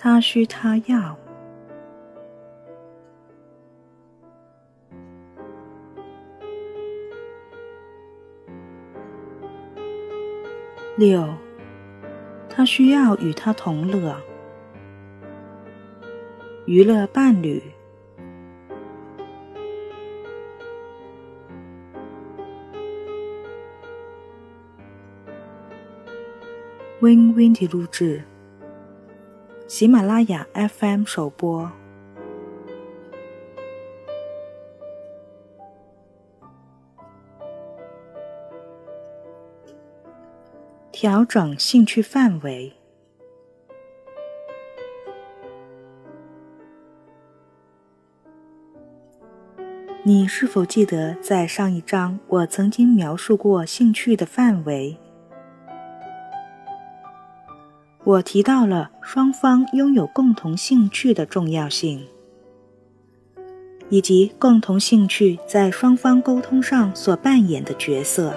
他需他要。六，他需要与他同乐，娱乐伴侣。Win Win 的录制，喜马拉雅 FM 首播。调整兴趣范围。你是否记得在上一章我曾经描述过兴趣的范围？我提到了双方拥有共同兴趣的重要性，以及共同兴趣在双方沟通上所扮演的角色。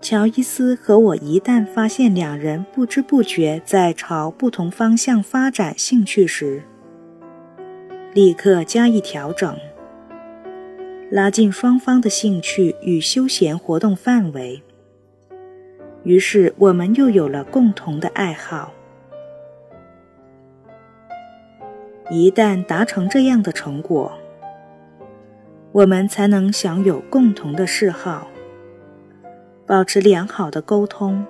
乔伊斯和我一旦发现两人不知不觉在朝不同方向发展兴趣时，立刻加以调整，拉近双方的兴趣与休闲活动范围。于是，我们又有了共同的爱好。一旦达成这样的成果，我们才能享有共同的嗜好，保持良好的沟通。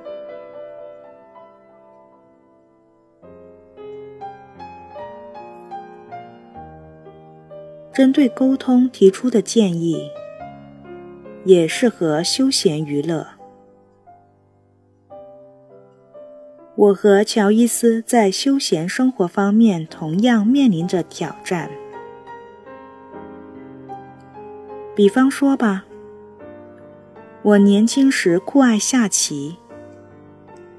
针对沟通提出的建议，也适合休闲娱乐。我和乔伊斯在休闲生活方面同样面临着挑战。比方说吧，我年轻时酷爱下棋，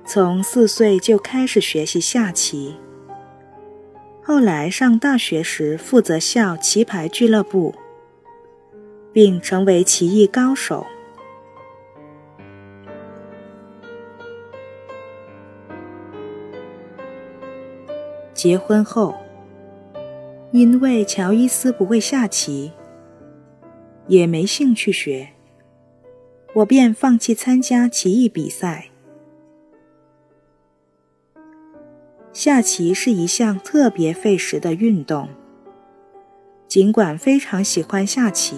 从四岁就开始学习下棋。后来上大学时负责校棋牌俱乐部，并成为棋艺高手。结婚后，因为乔伊斯不会下棋，也没兴趣学，我便放弃参加棋艺比赛。下棋是一项特别费时的运动，尽管非常喜欢下棋，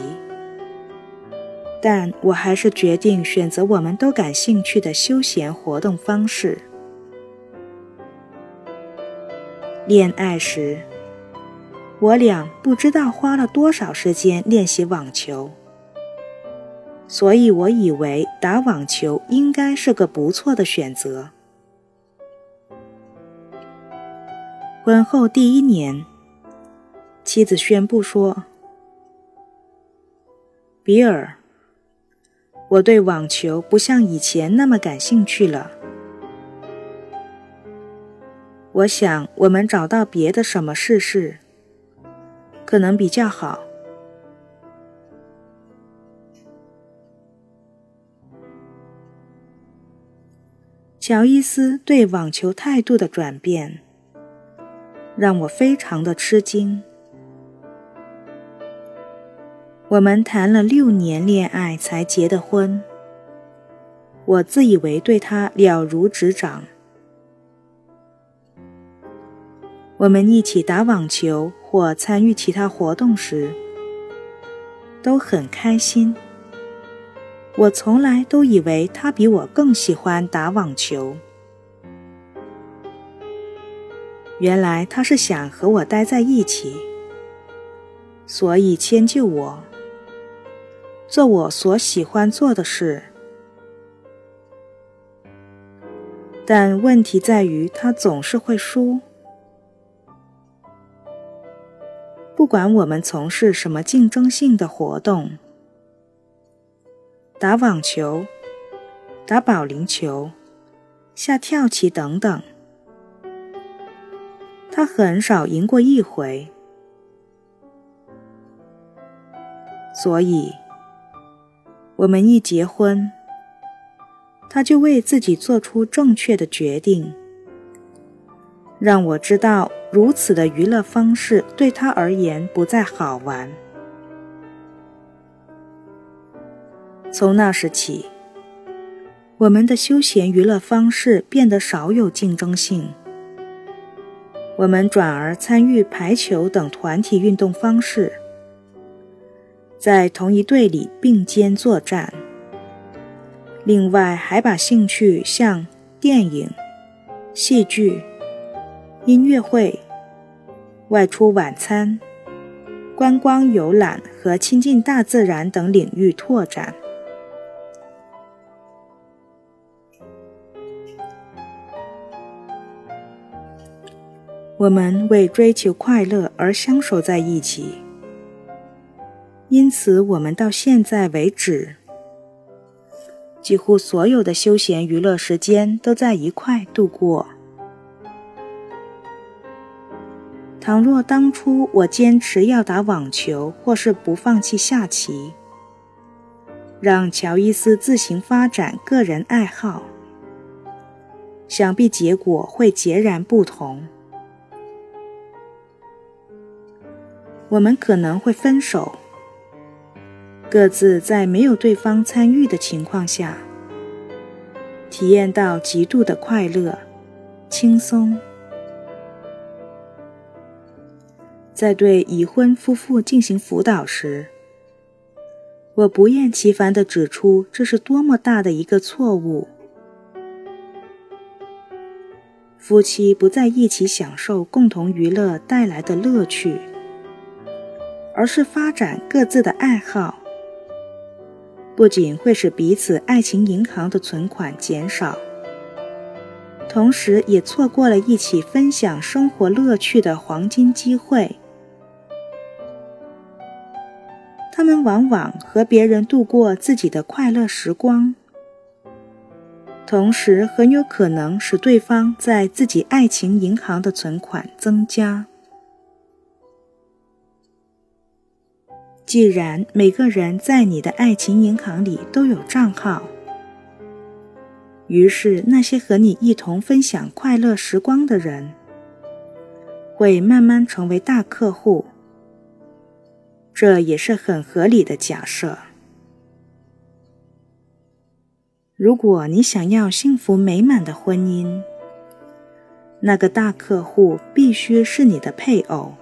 但我还是决定选择我们都感兴趣的休闲活动方式。恋爱时，我俩不知道花了多少时间练习网球，所以我以为打网球应该是个不错的选择。婚后第一年，妻子宣布说：“比尔，我对网球不像以前那么感兴趣了。”我想，我们找到别的什么事试，可能比较好。乔伊斯对网球态度的转变，让我非常的吃惊。我们谈了六年恋爱才结的婚，我自以为对他了如指掌。我们一起打网球或参与其他活动时，都很开心。我从来都以为他比我更喜欢打网球，原来他是想和我待在一起，所以迁就我，做我所喜欢做的事。但问题在于，他总是会输。不管我们从事什么竞争性的活动，打网球、打保龄球、下跳棋等等，他很少赢过一回。所以，我们一结婚，他就为自己做出正确的决定，让我知道如此的娱乐方式对他而言不再好玩。从那时起，我们的休闲娱乐方式变得少有竞争性。我们转而参与排球等团体运动方式，在同一队里并肩作战。另外，还把兴趣像电影、戏剧、音乐会、外出晚餐、观光游览和亲近大自然等领域拓展。我们为追求快乐而相守在一起，因此我们到现在为止，几乎所有的休闲娱乐时间都在一块度过。倘若当初我坚持要打网球，或是不放弃下棋，让乔伊斯自行发展个人爱好，想必结果会截然不同。我们可能会分手，各自在没有对方参与的情况下，体验到极度的快乐、轻松。在对已婚夫妇进行辅导时，我不厌其烦地指出这是多么大的一个错误。夫妻不在一起享受共同娱乐带来的乐趣。而是发展各自的爱好，不仅会使彼此爱情银行的存款减少，同时也错过了一起分享生活乐趣的黄金机会。他们往往和别人度过自己的快乐时光，同时很有可能使对方在自己爱情银行的存款增加。既然每个人在你的爱情银行里都有账号，于是那些和你一同分享快乐时光的人，会慢慢成为大客户。这也是很合理的假设。如果你想要幸福美满的婚姻，那个大客户必须是你的配偶。